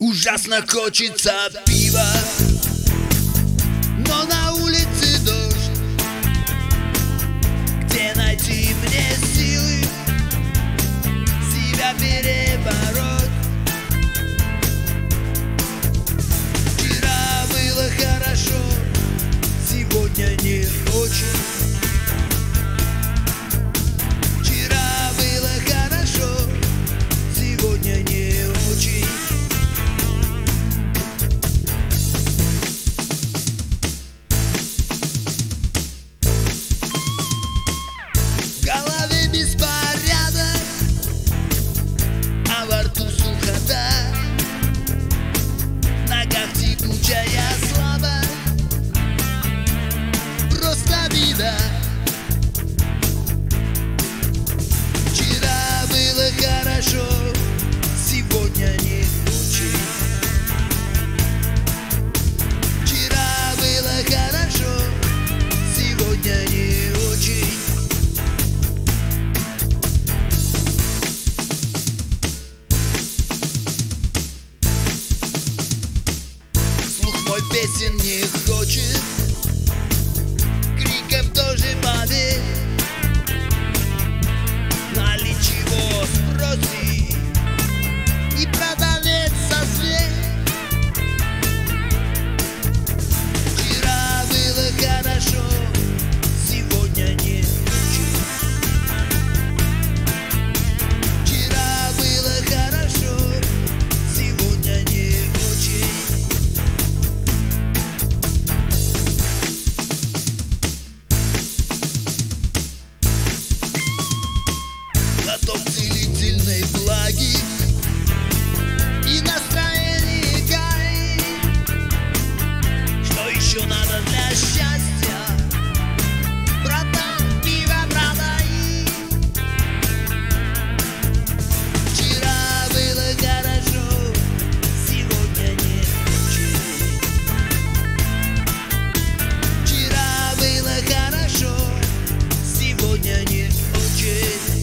Ужасно хочется пива Но на улице дождь. Где найти мне силы Себя перебороть? Вчера было хорошо Сегодня не очень песен не хочет Криков тоже поверь zmianie odzień